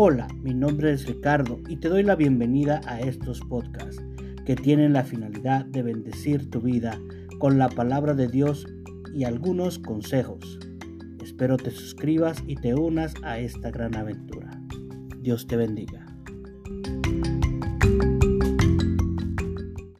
Hola, mi nombre es Ricardo y te doy la bienvenida a estos podcasts que tienen la finalidad de bendecir tu vida con la palabra de Dios y algunos consejos. Espero te suscribas y te unas a esta gran aventura. Dios te bendiga.